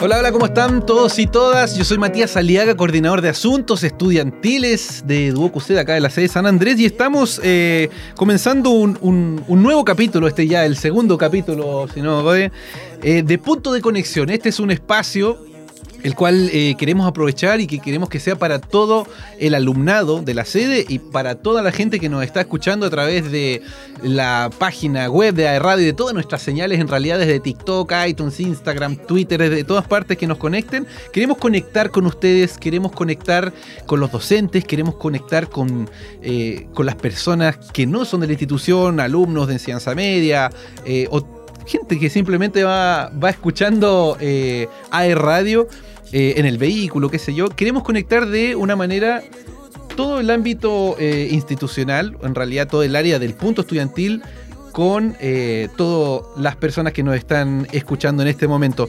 Hola, hola, ¿cómo están todos y todas? Yo soy Matías Aliaga, coordinador de asuntos estudiantiles de Duoc UCED acá de la sede de San Andrés y estamos eh, comenzando un, nuevo capítulo, este ya el segundo capítulo, si no, eh, de Punto de Conexión. Este es un espacio el cual eh, queremos aprovechar y que queremos que sea para todo el alumnado de la sede y para toda la gente que nos está escuchando a través de la página web de Radio y de todas nuestras señales, en realidad desde TikTok, iTunes, Instagram, Twitter, desde todas partes que nos conecten. Queremos conectar con ustedes, queremos conectar con los docentes, queremos conectar con, eh, con las personas que no son de la institución, alumnos de enseñanza media eh, o gente que simplemente va, va escuchando eh, AE Radio eh, en el vehículo, qué sé yo, queremos conectar de una manera todo el ámbito eh, institucional, en realidad todo el área del punto estudiantil, con eh, todas las personas que nos están escuchando en este momento.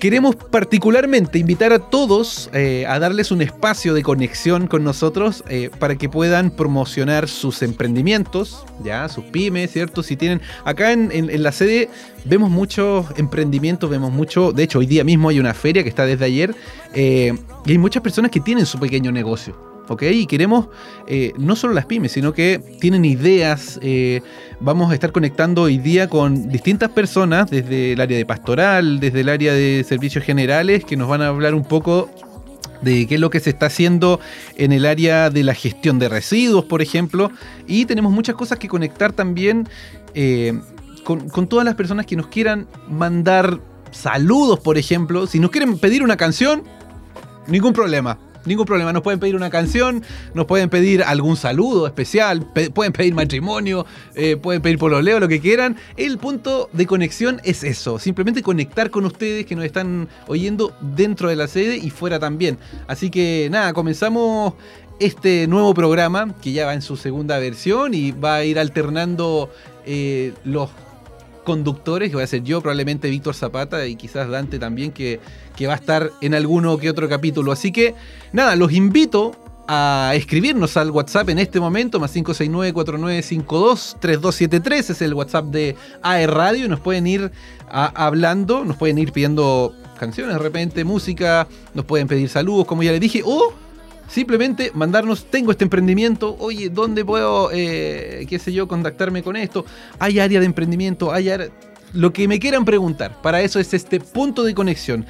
Queremos particularmente invitar a todos eh, a darles un espacio de conexión con nosotros eh, para que puedan promocionar sus emprendimientos, ya, sus pymes, ¿cierto? Si tienen, acá en, la sede vemos muchos emprendimientos, vemos mucho, de hecho hoy día mismo hay una feria que está desde ayer eh, y hay muchas personas que tienen su pequeño negocio. ¿Ok? Y queremos eh, no solo las pymes, sino que tienen ideas. Eh, vamos a estar conectando hoy día con distintas personas desde el área de pastoral, desde el área de servicios generales, que nos van a hablar un poco de qué es lo que se está haciendo en el área de la gestión de residuos, por ejemplo. Y tenemos muchas cosas que conectar también eh, con, con todas las personas que nos quieran mandar saludos, por ejemplo. Si nos quieren pedir una canción, ningún problema ningún problema. Nos pueden pedir una canción, nos pueden pedir algún saludo especial, pueden pedir matrimonio, eh, pueden pedir pololeo, lo que quieran. El punto de conexión es eso, simplemente conectar con ustedes que nos están oyendo dentro de la sede y fuera también. Así que nada, comenzamos este nuevo programa que ya va en su segunda versión y va a ir alternando eh, los conductores, que voy a ser yo, probablemente Víctor Zapata y quizás Dante también, que, que va a estar en alguno que otro capítulo. Así que nada, los invito a escribirnos al WhatsApp en este momento, más 569-4952-3273, es el WhatsApp de AE Radio, y nos pueden ir hablando, nos pueden ir pidiendo canciones de repente, música, nos pueden pedir saludos, como ya les dije, o Simplemente mandarnos, tengo este emprendimiento, oye, ¿dónde puedo, eh, qué sé yo, contactarme con esto? ¿Hay área de emprendimiento? ¿Hay Lo que me quieran preguntar, para eso es este punto de conexión.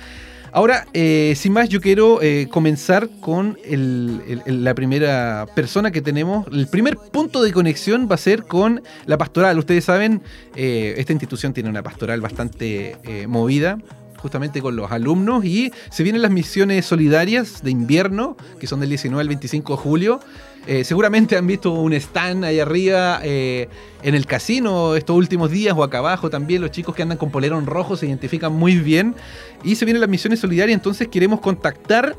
Ahora, eh, sin más, yo quiero eh, comenzar con la primera persona que tenemos. El primer punto de conexión va a ser con la pastoral. Ustedes saben, esta institución tiene una pastoral bastante movida justamente con los alumnos y se vienen las misiones solidarias de invierno, que son del 19 al 25 de julio. Eh, seguramente han visto un stand ahí arriba eh, en el casino estos últimos días o acá abajo también. Los chicos que andan con polerón rojo se identifican muy bien. Y se vienen las misiones solidarias, entonces queremos contactar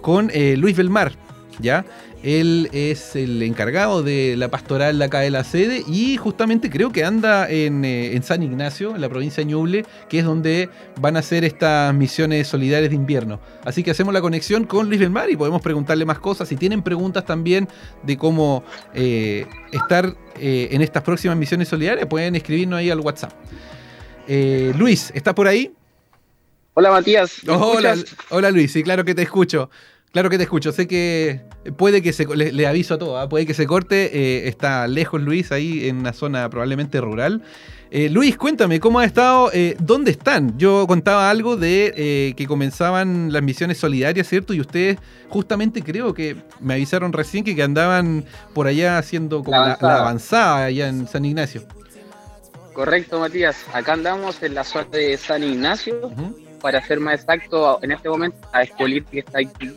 con eh, Luis Belmar, ¿ya? Él es el encargado de la pastoral de acá de la sede y justamente creo que anda en, eh, San Ignacio, en la provincia de Ñuble, que es donde van a hacer estas misiones solidarias de invierno. Así que hacemos la conexión con Luis Belmar y podemos preguntarle más cosas. Si tienen preguntas también de cómo eh, estar eh, en estas próximas misiones solidarias, pueden escribirnos ahí al WhatsApp. Luis, ¿estás por ahí? Hola Matías. hola, hola Luis, sí, claro que te escucho. Claro que te escucho. Sé que puede que se. Le, aviso a todo, ¿ah? puede que se corte. Eh, está lejos Luis, ahí en una zona probablemente rural. Eh, Luis, cuéntame, ¿cómo ha estado? Eh, ¿Dónde están? Yo contaba algo de que comenzaban las misiones solidarias, ¿cierto? Y ustedes, justamente creo que me avisaron recién que, andaban por allá haciendo como la avanzada, allá en San Ignacio. Correcto, Matías. Acá andamos en la zona de San Ignacio. Para ser más exacto, en este momento, la escuelita que está aquí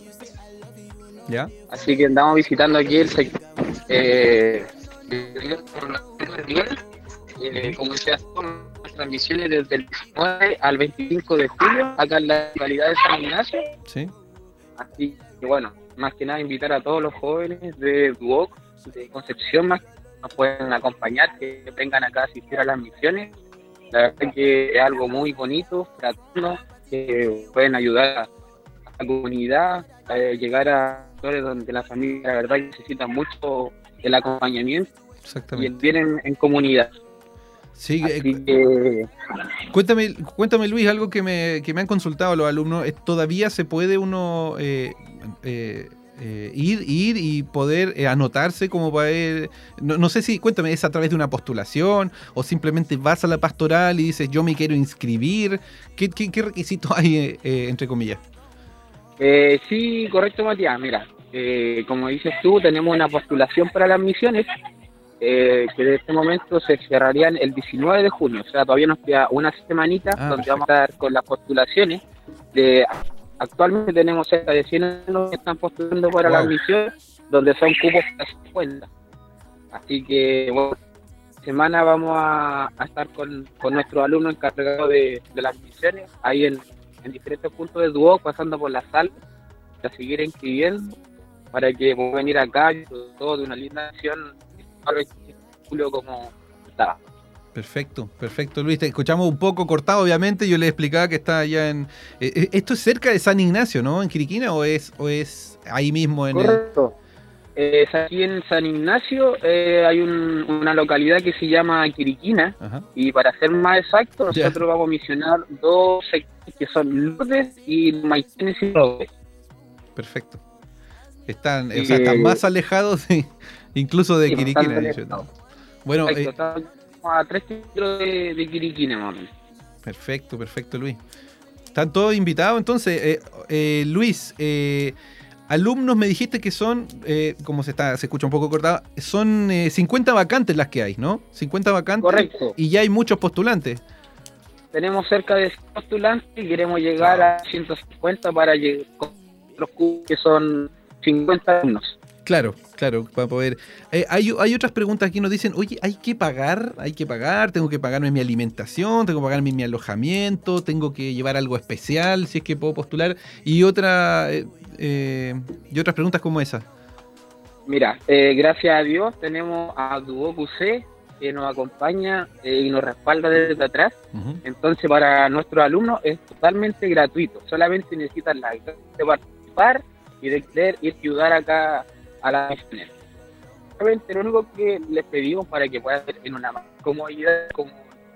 Así que andamos visitando aquí el sector. Eh, eh, como decía, las transmisiones desde el 19 al 25 de julio, acá en la localidad de San Ignacio. Sí. Así que bueno, más que nada invitar a todos los jóvenes de Duoc, de Concepción, más que nos pueden acompañar, que vengan acá a asistir a las misiones. La verdad es que es algo muy bonito, gratuito, que pueden ayudar a la comunidad, a llegar a donde la familia, la verdad, necesita mucho el acompañamiento y el bien en, comunidad. Sí, eh, cuéntame, cuéntame Luis, algo que me, que me han consultado los alumnos, ¿todavía se puede uno eh, eh, ir, ir y poder anotarse como para ir, no, sé si, cuéntame, ¿es a través de una postulación o simplemente vas a la pastoral y dices yo me quiero inscribir? ¿Qué, qué, requisitos hay, entre comillas? Sí, correcto Matías, mira, como dices tú, tenemos una postulación para las misiones eh, que de este momento se cerrarían el 19 de junio, o sea, todavía nos queda una semanita ah, donde vamos a estar con las postulaciones. De, actualmente tenemos cerca de 100 alumnos que están postulando para la misión, donde son cupos de 50. Así que, bueno, semana vamos a, estar con, con nuestros alumnos encargados de, las misiones, ahí en, diferentes puntos de Duoc, pasando por la sala, a seguir inscribiendo para que puedan venir acá, todo de una linda acción como estaba. Perfecto, perfecto Luis. Te escuchamos un poco cortado, obviamente. Yo le explicaba que está allá en. Eh, eh, esto es cerca de San Ignacio, ¿no? ¿En Quiriquina o es, o es ahí mismo en Correcto. Es aquí en San Ignacio eh, hay una localidad que se llama Quiriquina y para ser más exacto nosotros vamos a misionar dos sectores que son Lourdes y Maitenes y Lourdes. Perfecto. Están, o sea, están más alejados de, Incluso de Quiriquina, Bueno, eh, a 3 kilómetros de, de Quiriquina, Perfecto, perfecto, Luis. Están todos invitados, entonces, eh, eh, Luis, alumnos me dijiste que son, como se está, se escucha un poco cortado, son 50 vacantes las que hay, ¿no? 50 vacantes. Correcto. Y ya hay muchos postulantes. Tenemos cerca de postulantes y queremos llegar a 150 para llegar con los que son 50 alumnos. Claro, claro, para poder. Eh, hay, hay, otras preguntas aquí nos dicen, oye, hay que pagar, hay que pagar, tengo que pagarme mi alimentación, tengo que pagarme mi alojamiento, tengo que llevar algo especial si es que puedo postular. Y otra eh, eh, y otras preguntas como esa. Mira, gracias a Dios tenemos a Duoc C que nos acompaña y nos respalda desde atrás. Entonces, para nuestros alumnos es totalmente gratuito. Solamente necesitan la de participar y de querer y ayudar acá a la misiones. Lo único que les pedimos para que puedan en una comodidad, como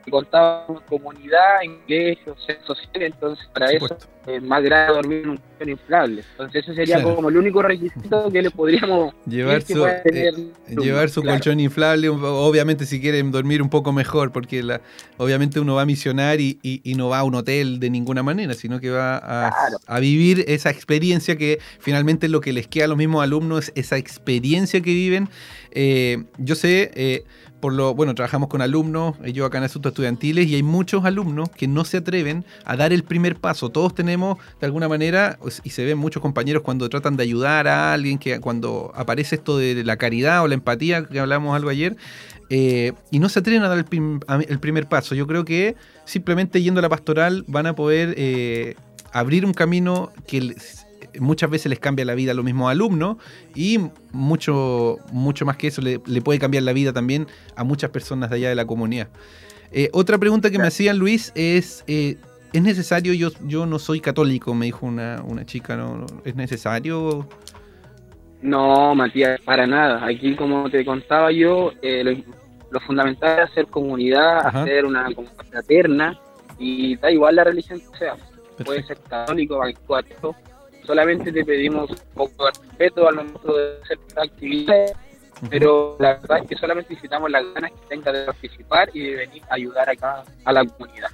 contábamos comunidad, ingresos, social, entonces para eso es más grave dormir en un colchón inflable. Entonces ese sería como el único requisito que le podríamos llevar su, eh, llevar su colchón inflable, obviamente si quieren dormir un poco mejor, porque la, obviamente uno va a misionar y, y, no va a un hotel de ninguna manera, sino que va a, a, vivir esa experiencia que finalmente lo que les queda a los mismos alumnos, esa experiencia que viven. Eh, yo sé... Por lo, bueno, trabajamos con alumnos, yo acá en asuntos estudiantiles, y hay muchos alumnos que no se atreven a dar el primer paso. Todos tenemos, de alguna manera, y se ven muchos compañeros cuando tratan de ayudar a alguien, que cuando aparece esto de la caridad o la empatía, que hablamos algo ayer, eh, y no se atreven a dar el, primer paso. Yo creo que simplemente yendo a la pastoral van a poder eh, abrir un camino que muchas veces les cambia la vida a los mismos alumnos y mucho, mucho más que eso le, puede cambiar la vida también a muchas personas de allá de la comunidad. Eh, otra pregunta que me hacían, Luis, es, eh, ¿es necesario? Yo, yo no soy católico, me dijo una, chica, ¿no? ¿Es necesario? No, Matías, para nada. Aquí, como te contaba yo, eh, lo, fundamental es hacer comunidad, hacer una comunidad fraterna y da igual la religión que sea. Puede ser católico, católico, solamente te pedimos un poco de respeto al momento de hacer actividades, pero la verdad es que solamente necesitamos las ganas que tenga de participar y de venir a ayudar acá a la comunidad.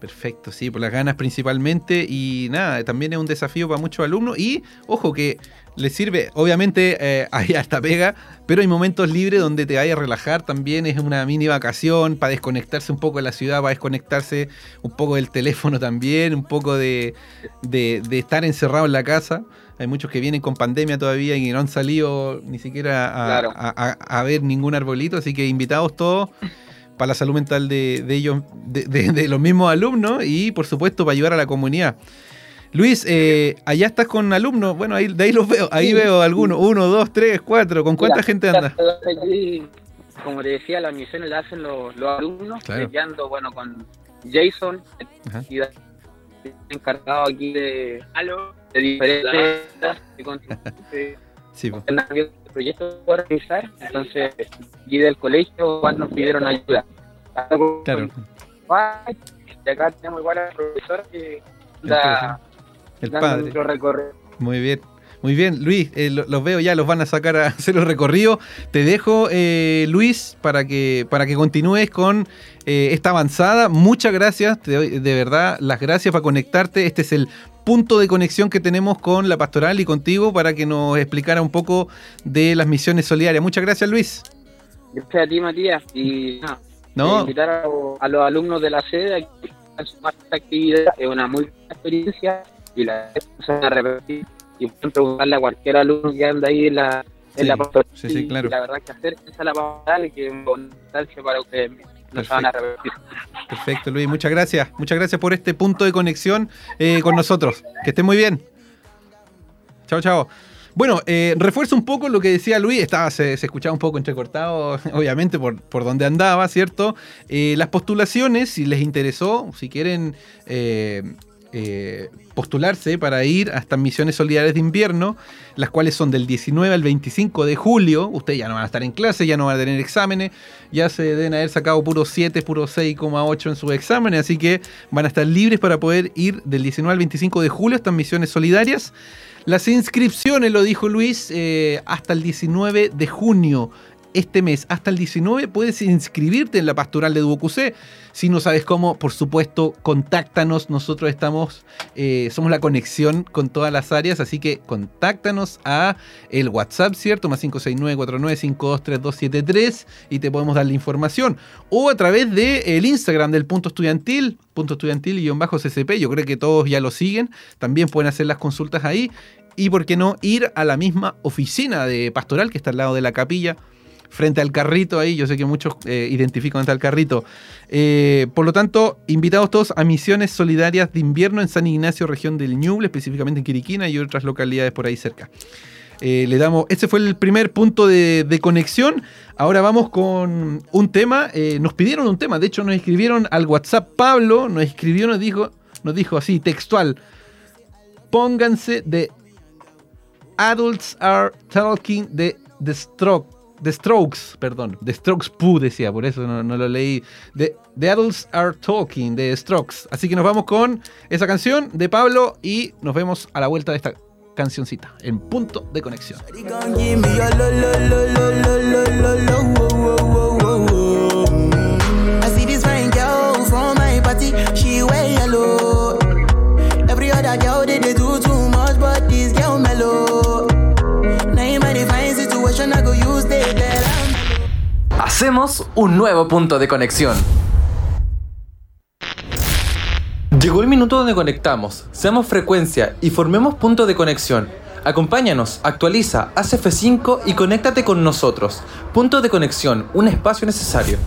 Perfecto, sí, por las ganas principalmente y nada, también es un desafío para muchos alumnos y ojo que les sirve, obviamente eh, hay hasta pega, pero hay momentos libres donde te vayas a relajar también, es una mini vacación para desconectarse un poco de la ciudad, para desconectarse un poco del teléfono también, un poco de, estar encerrado en la casa. Hay muchos que vienen con pandemia todavía y no han salido ni siquiera a, a ver ningún arbolito, así que invitados todos para la salud mental de, ellos, de, los mismos alumnos y por supuesto para ayudar a la comunidad. Luis, eh, allá estás con alumnos, bueno, ahí, de ahí los veo, ahí veo algunos, uno, dos, tres, cuatro, ¿con cuánta gente anda? como te decía, las misiones las hacen los, alumnos, claro. bueno, con Jason, encargado aquí de, de diferentes de, sí, proyectos para organizar, entonces y del colegio nos pidieron ayuda. claro. Y acá tenemos igual al profesor que el padre. Muy bien. Muy bien, Luis, eh, los veo ya, los van a sacar a hacer el recorrido. Te dejo, eh, Luis, para que, para que continúes con eh, esta avanzada. Muchas gracias, te doy de verdad las gracias para conectarte. Este es el punto de conexión que tenemos con la pastoral y contigo para que nos explicara un poco de las misiones solidarias. Muchas gracias, Luis. Gracias a ti, Matías. Y ¿No? invitar a, los alumnos de la sede a que esta actividad. Es una muy buena experiencia y la van a repetir y pueden preguntarle a cualquier alumno que anda ahí en la, en la sí, sí, claro. la verdad que hacer esa la y que es para ustedes se a repetir. Perfecto, Luis, muchas gracias. Muchas gracias por este punto de conexión eh, con nosotros. Que estén muy bien. Chao, chao. Bueno, eh, refuerzo un poco lo que decía Luis, estaba, se, escuchaba un poco entrecortado, obviamente, por, por donde andaba, ¿cierto? Eh, las postulaciones, si les interesó, si quieren eh, eh, postularse para ir a estas misiones solidarias de invierno, las cuales son del 19 al 25 de julio. Ustedes ya no van a estar en clase, ya no van a tener exámenes, ya se deben haber sacado puro 7, puro 6,8 en sus exámenes, así que van a estar libres para poder ir del 19 al 25 de julio a estas misiones solidarias. Las inscripciones, lo dijo Luis, eh, hasta el 19 de junio este mes hasta el 19 puedes inscribirte en la pastoral de Duocucé. Si no sabes cómo, por supuesto, contáctanos. Nosotros estamos, eh, somos la conexión con todas las áreas, así que contáctanos a el WhatsApp, ¿cierto? Más 569-49523273 y te podemos dar la información. O a través del el Instagram del punto estudiantil, punto estudiantil y CCP. Yo creo que todos ya lo siguen. También pueden hacer las consultas ahí. Y por qué no ir a la misma oficina de pastoral que está al lado de la capilla frente al carrito ahí. Yo sé que muchos eh, identifican frente al carrito. Eh, por lo tanto, invitados todos a misiones solidarias de invierno en San Ignacio, región del Ñuble, específicamente en Quiriquina y otras localidades por ahí cerca. Eh, le damos, ese fue el primer punto de, conexión. Ahora vamos con un tema. nos pidieron un tema, de hecho nos escribieron al WhatsApp. Pablo nos escribió, nos dijo, nos dijo así, textual. Pónganse de Adults Are Talking de The Stroke The Strokes, perdón, The Strokes Poo decía, por eso no, lo leí. The, The, Adults Are Talking, The Strokes. Así que nos vamos con esa canción de Pablo y nos vemos a la vuelta de esta cancioncita en punto de conexión. Hacemos un nuevo punto de conexión. Llegó el minuto donde conectamos, seamos frecuencia y formemos punto de conexión. Acompáñanos, actualiza, haz F5 y conéctate con nosotros. Punto de conexión, un espacio necesario.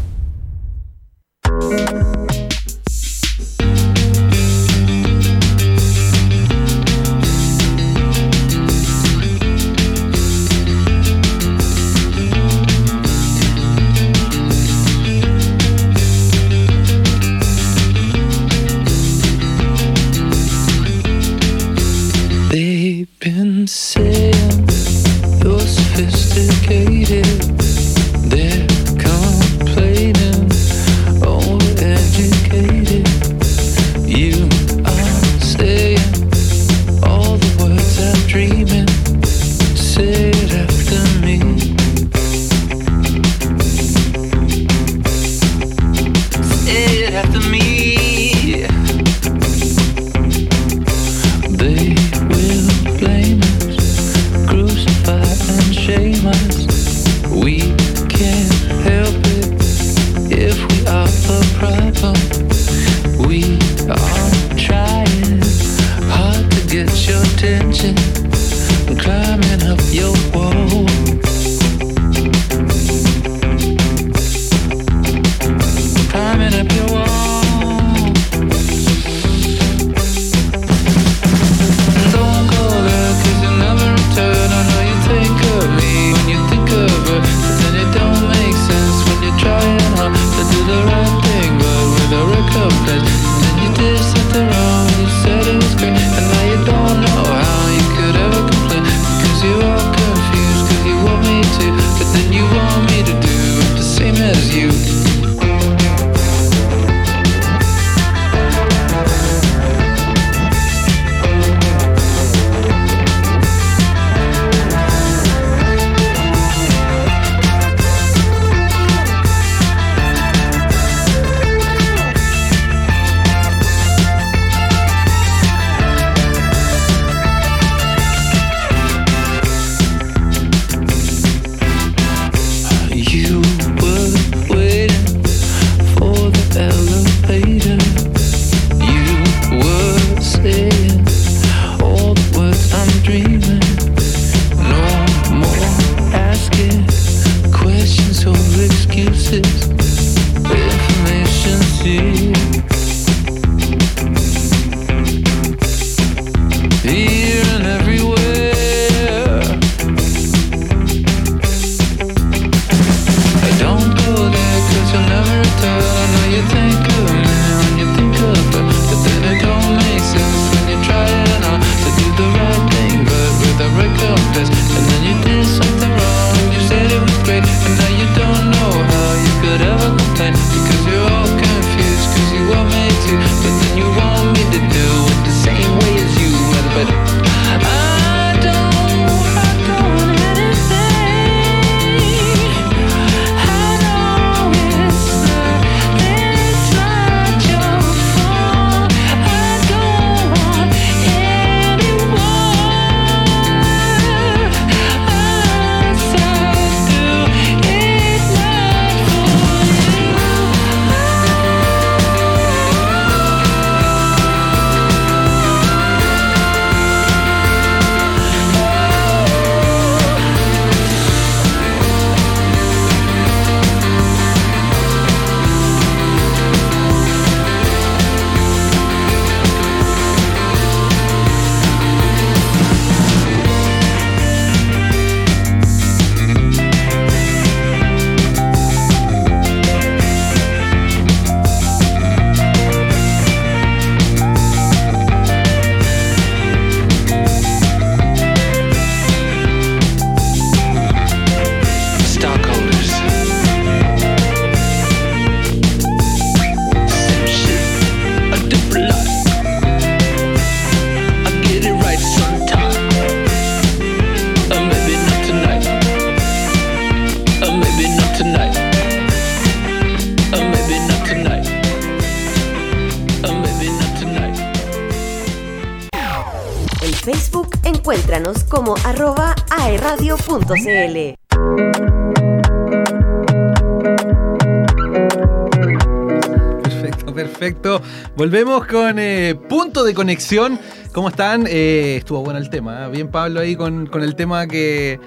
Perfecto, perfecto. Volvemos con eh, punto de conexión. ¿Cómo están? Eh, estuvo bueno el tema. ¿eh? Bien, Pablo, ahí con, el tema que,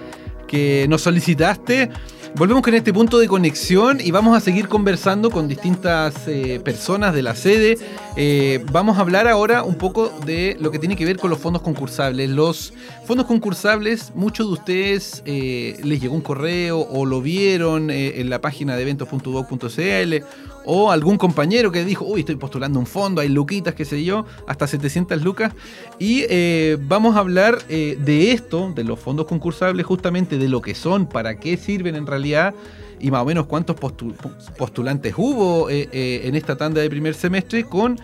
que nos solicitaste. Volvemos con este punto de conexión y vamos a seguir conversando con distintas eh, personas de la sede. Eh, vamos a hablar ahora un poco de lo que tiene que ver con los fondos concursables. Los fondos concursables, muchos de ustedes eh, les llegó un correo o lo vieron en la página de eventos.doc.cl o algún compañero que dijo, uy, estoy postulando un fondo, hay luquitas, qué sé yo, hasta 700 lucas. Y eh, vamos a hablar eh, de esto, de los fondos concursables, justamente de lo que son, para qué sirven en realidad y más o menos cuántos postulantes hubo eh, en esta tanda de primer semestre con...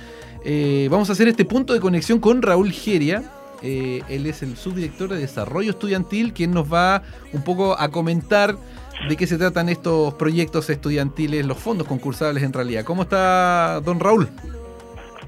vamos a hacer este punto de conexión con Raúl Geria, él es el subdirector de Desarrollo Estudiantil, quien nos va un poco a comentar de qué se tratan estos proyectos estudiantiles, los fondos concursables en realidad. ¿Cómo está don Raúl?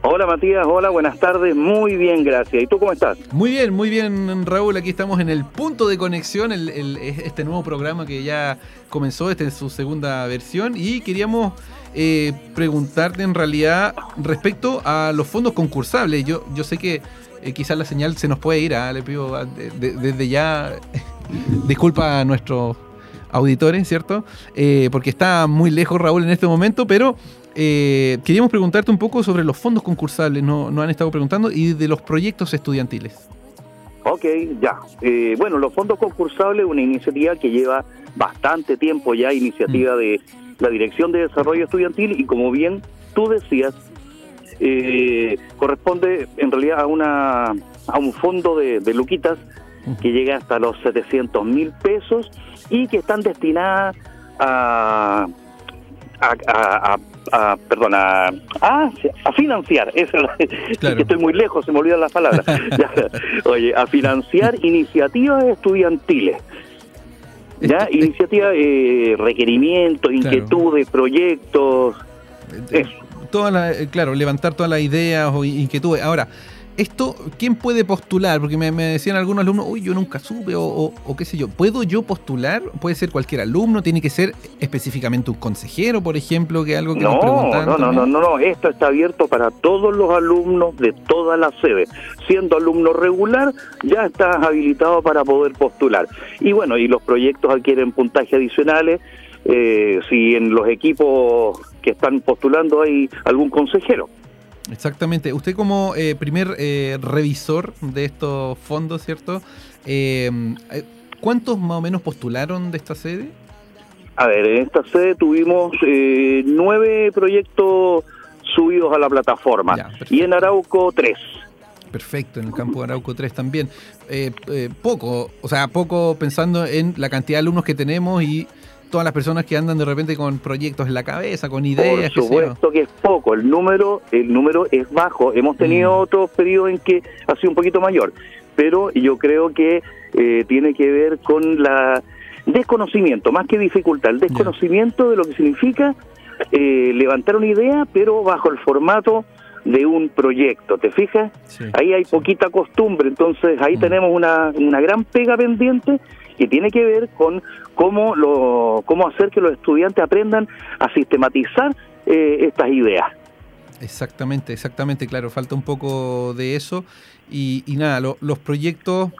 Hola Matías, hola, buenas tardes, muy bien, gracias. ¿Y tú cómo estás? Muy bien, muy bien Raúl, aquí estamos en el punto de conexión, este nuevo programa que ya comenzó, esta es su segunda versión y queríamos eh, preguntarte en realidad respecto a los fondos concursables. Yo, yo sé que eh, quizás la señal se nos puede ir, ¿ah? le pido ah, desde ya disculpa a nuestro auditores, ¿cierto? Eh, porque está muy lejos Raúl en este momento, pero eh, queríamos preguntarte un poco sobre los fondos concursables, no, no han estado preguntando, y de los proyectos estudiantiles. Ok, ya. Eh, bueno, los fondos concursables es una iniciativa que lleva bastante tiempo ya, iniciativa mm. de la Dirección de Desarrollo Estudiantil, y como bien tú decías, corresponde en realidad a, una, a un fondo de, de Luquitas que llega hasta los 700 mil pesos y que están destinadas a, a, a, perdón, a, a, financiar, eso, que estoy muy lejos, se me olvidan las palabras, oye, a financiar iniciativas estudiantiles. ¿Ya? Iniciativas, eh, requerimientos, inquietudes, proyectos. Eh, toda la, eh, claro, levantar todas las ideas o inquietudes. Ahora, esto, ¿quién puede postular? Porque me, decían algunos alumnos, uy, yo nunca supe, o, qué sé yo. ¿Puedo yo postular? ¿Puede ser cualquier alumno? ¿Tiene que ser específicamente un consejero, por ejemplo, que algo que no, nos preguntan? No, no, no, no, no, esto está abierto para todos los alumnos de toda la sede. Siendo alumno regular, ya estás habilitado para poder postular. Y bueno, y los proyectos adquieren puntaje adicionales. Eh, si en los equipos que están postulando hay algún consejero. Exactamente. Usted como eh, primer eh, revisor de estos fondos, ¿cierto? Eh, ¿Cuántos más o menos postularon de esta sede? A ver, en esta sede tuvimos nueve proyectos subidos a la plataforma y en Arauco tres. Perfecto, en el campo de Arauco tres también. poco, o sea, poco pensando en la cantidad de alumnos que tenemos y todas las personas que andan de repente con proyectos en la cabeza, con ideas. Por supuesto que, es poco, el número, el número es bajo. Hemos tenido mm. otros periodos en que ha sido un poquito mayor, pero yo creo que eh, tiene que ver con la desconocimiento, más que dificultad, el desconocimiento de lo que significa eh, levantar una idea, pero bajo el formato de un proyecto, ¿te fijas? Ahí hay poquita costumbre, entonces ahí mm. tenemos una, una gran pega pendiente que tiene que ver con cómo, lo, cómo hacer que los estudiantes aprendan a sistematizar eh, estas ideas. Exactamente, exactamente, claro, falta un poco de eso. Y, nada, los proyectos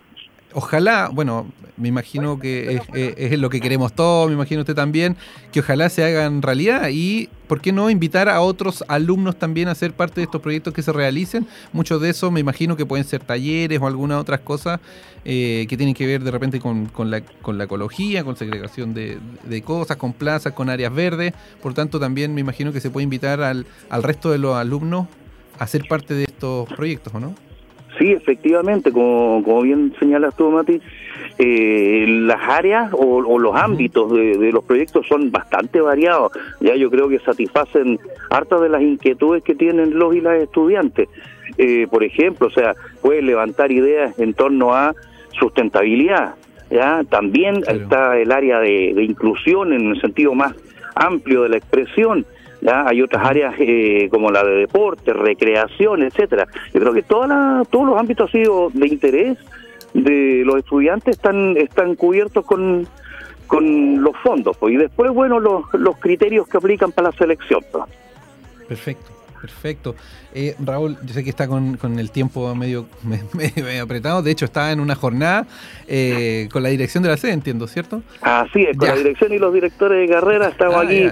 ojalá, bueno, me imagino que es, lo que queremos todos, me imagino usted también, que ojalá se hagan realidad y, ¿por qué no invitar a otros alumnos también a ser parte de estos proyectos que se realicen? Muchos de esos me imagino que pueden ser talleres o algunas otras cosas eh, que tienen que ver de repente con, la, con la ecología, con segregación de, cosas, con plazas, con áreas verdes. Por tanto, también me imagino que se puede invitar al, al resto de los alumnos a ser parte de estos proyectos, ¿o no? Sí, efectivamente, como, como bien señalas tú, Mati, eh, las áreas o, los ámbitos de, los proyectos son bastante variados. Ya yo creo que satisfacen hartas de las inquietudes que tienen los y las estudiantes. Eh, por ejemplo, o sea, pueden levantar ideas en torno a sustentabilidad. Ya también está el área de inclusión en el sentido más amplio de la expresión hay otras áreas eh, como la de deporte, recreación, etcétera. Yo creo que todos los ámbitos sido de interés de los estudiantes están están cubiertos con con los fondos pues, y después bueno los, los criterios que aplican para la selección. Pues. Perfecto. Perfecto. Eh, Raúl, yo sé que está con, el tiempo medio, medio, apretado. De hecho, está en una jornada eh, con la dirección de la sede, entiendo, ¿cierto? Así es, con la dirección y los directores de carrera estamos ah, aquí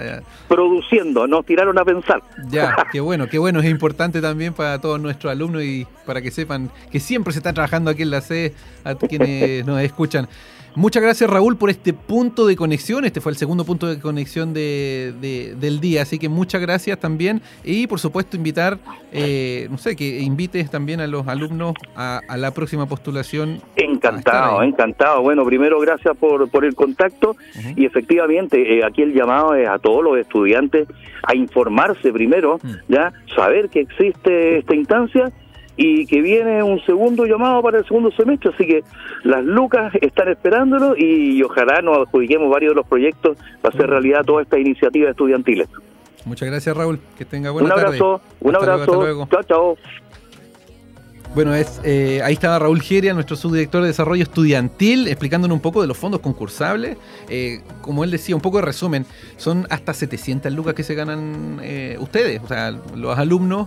produciendo. Nos tiraron a pensar. Ya, qué bueno, qué bueno. Es importante también para todos nuestros alumnos y para que sepan que siempre se está trabajando aquí en la sede a quienes nos escuchan. Muchas gracias Raúl por este punto de conexión. Este fue el segundo punto de conexión de, del día. Así que muchas gracias también. Y por supuesto invitar, eh, no sé, que invites también a los alumnos a, la próxima postulación. Encantado, encantado. Bueno, primero gracias por, por el contacto. Y efectivamente, eh, aquí el llamado es a todos los estudiantes a informarse primero, mm. ya saber que existe esta instancia y que viene un segundo llamado para el segundo semestre, así que las lucas están esperándolo y, ojalá nos adjudiquemos varios de los proyectos para hacer realidad toda esta iniciativa estudiantiles. Muchas gracias Raúl, que tenga buena tarde. Un abrazo, un abrazo, chao, chao. Bueno, es, eh, ahí estaba Raúl Geria, nuestro subdirector de desarrollo estudiantil, explicándonos un poco de los fondos concursables. Eh, como él decía, un poco de resumen, son hasta 700 lucas que se ganan eh, ustedes, o sea, los alumnos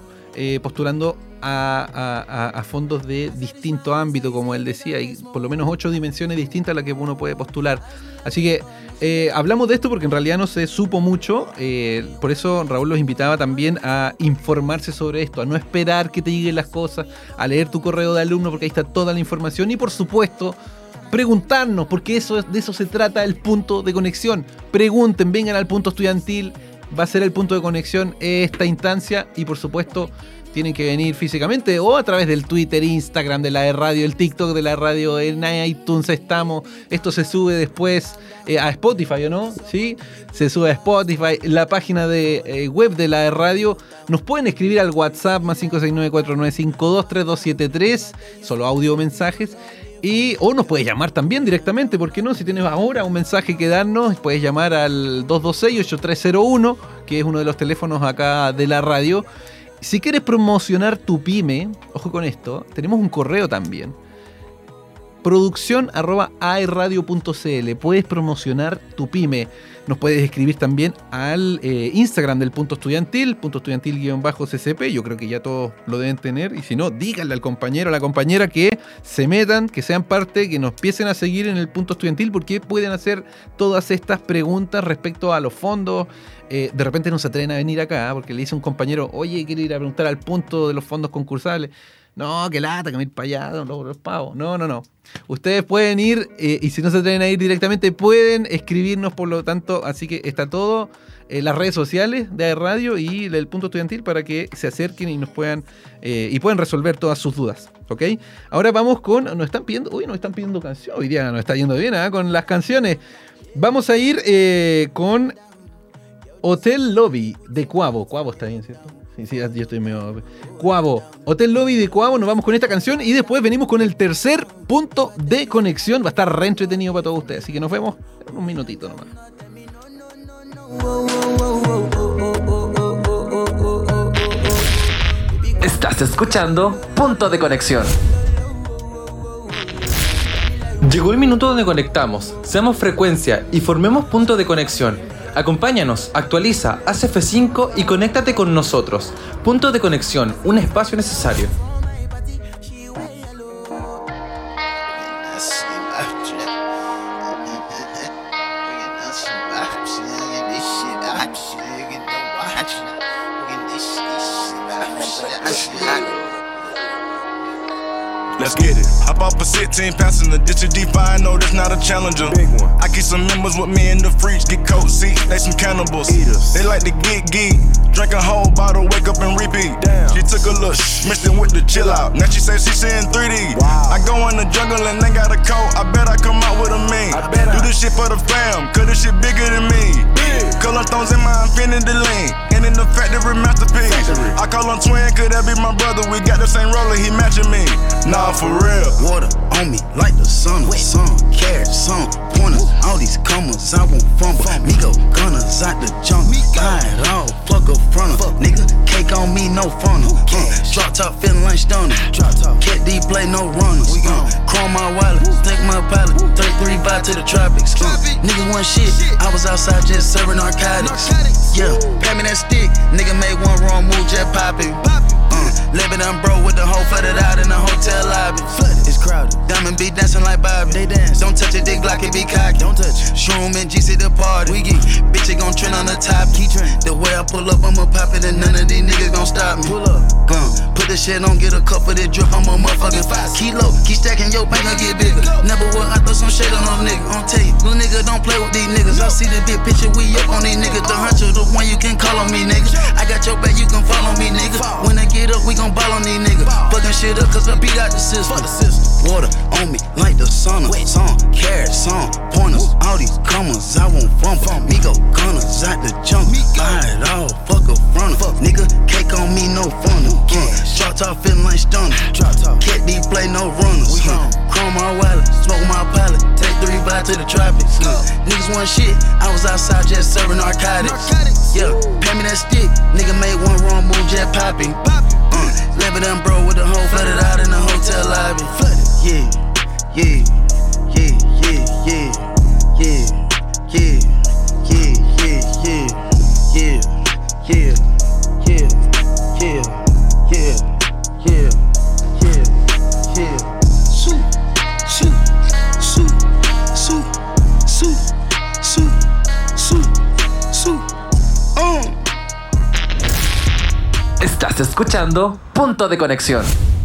postulando a, fondos de distinto ámbito, como él decía, hay por lo menos ocho dimensiones distintas a las que uno puede postular. Así que eh, hablamos de esto porque en realidad no se supo mucho, eh, por eso Raúl los invitaba también a informarse sobre esto, a no esperar que te lleguen las cosas, a leer tu correo de alumno porque ahí está toda la información y por supuesto preguntarnos, porque eso, de eso se trata el punto de conexión. Pregunten, vengan al punto estudiantil, va a ser el punto de conexión esta instancia y por supuesto tienen que venir físicamente o a través del Twitter, Instagram de la radio, el TikTok de la radio, en iTunes estamos. Esto se sube después eh, a Spotify, ¿o no? ¿Sí? Se sube a Spotify, la página de eh, web de la radio. Nos pueden escribir al WhatsApp más 56949523273, solo audio mensajes. Y, o nos puedes llamar también directamente, ¿por qué no? Si tienes ahora un mensaje que darnos, puedes llamar al 226-8301, que es uno de los teléfonos acá de la radio Si quieres promocionar tu pyme, ojo con esto, tenemos un correo también. Producción arroba Puedes promocionar tu pyme. Nos puedes escribir también al eh, Instagram del punto estudiantil, punto estudiantil-ccp. Yo creo que ya todos lo deben tener. Y si no, díganle al compañero o la compañera que se metan, que sean parte, que nos empiecen a seguir en el punto estudiantil, porque pueden hacer todas estas preguntas respecto a los fondos. Eh, de repente no se atreven a venir acá, porque le dice un compañero, oye, quiero ir a preguntar al punto de los fondos concursables. No, que lata, que me ir para allá, los pavos. No, no, no. Ustedes pueden ir, eh, y si no se atreven a ir directamente, pueden escribirnos, por lo tanto, así que está todo en las redes sociales de Radio y del punto estudiantil para que se acerquen y nos puedan eh, y puedan resolver todas sus dudas. ¿Ok? Ahora vamos con. Nos están pidiendo. Uy, nos están pidiendo canciones. Hoy día nos está yendo bien, ¿ah? Con las canciones. Vamos a ir eh, con Hotel Lobby de Cuavo. Cuavo está bien, ¿cierto? Sí, sí, yo estoy medio. Cuavo. Hotel Lobby de Cuavo, nos vamos con esta canción y después venimos con el tercer punto de conexión. Va a estar re entretenido para todos ustedes. Así que nos vemos en un minutito nomás. Estás escuchando Punto de Conexión. Llegó el minuto donde conectamos, seamos frecuencia y formemos punto de conexión Acompáñanos, actualiza, haz F5 y conéctate con nosotros. Punto de conexión, un espacio necesario. Let's get it. Hop off a 16, passing the ditch of D5. No, that's not a challenger. Big one. I keep some members with me in the fridge. Get coat seat. They some cannibals. Eaters. They like to get geek. Drink a whole bottle, wake up and repeat. Damn. She took a look, mixed it with the chill out. Now she say she seeing 3D. Wow. I go in the jungle and they got a coat. I bet I come out with a mean. I bet Do I. this shit for the fam, cause this shit bigger than me. Big. Color stones in my infinity lane. And in the factory masterpiece. Factory. I call him twin, could that be my brother? We got the same roller, he matching me. Nah, for real. Water on me like the sun. Sun, carrots, sun, pointers. All these commas, I won't fumble. Migo gunners out the junk. Buy it all, fuck up front of. Nigga, cake on me, no funnel. Uh, drop top, feeling like stunner. Cat D play, no runners. Uh, chrome my wallet, take my pilot. 33 vibe to the tropics. Niggas want shit. I was outside just serving narcotics. Yeah, pay me that stick. Nigga made one wrong move, just poppin'. Living on bro with the whole flooded out in the hotel lobby. Flooded. It's crowded. Diamond be dancing like Bobby. They dance. Don't touch a dick like it be cocky. Don't touch it. Shroom and GC the party. We get bitch, it gon' trend on the top. Keep trend. The way I pull up, I'ma pop it and none of these niggas gon' stop me. Pull up. Uh, put the shit on, get a cup of that drip. I'm a motherfucking five. Kilo. Keep stacking your bank, I get bigger. Never would I throw some shade on them niggas. I'll tell you, little nigga don't play with these niggas. I see the big picture, we up on these niggas. The hunter, the one you can call on me, niggas. I got your back, you can follow me, niggas. When I get up, we gon' ball on these niggas. Fucking shit up, cause I beat out the system. Water on me like the sauna. Song, carrots, song, pointers. All these commas, I won't fumble. go gunners out the junk. Buy it all, fuck a front. Nigga, cake on me, no funnel. Drop top, feeling like stunner. Cat D play, no runners. Chrome my wallet, smoke my pallet. By to the tropics. Uh, niggas want shit, I was outside just serving narcotics. Yeah, pay me that stick. Nigga made one wrong move, jet popping. Uh, Level them bro with the whole flooded out in the hotel lobby. Yeah, yeah, yeah, yeah, yeah, yeah, yeah, escuchando Punto de Conexión.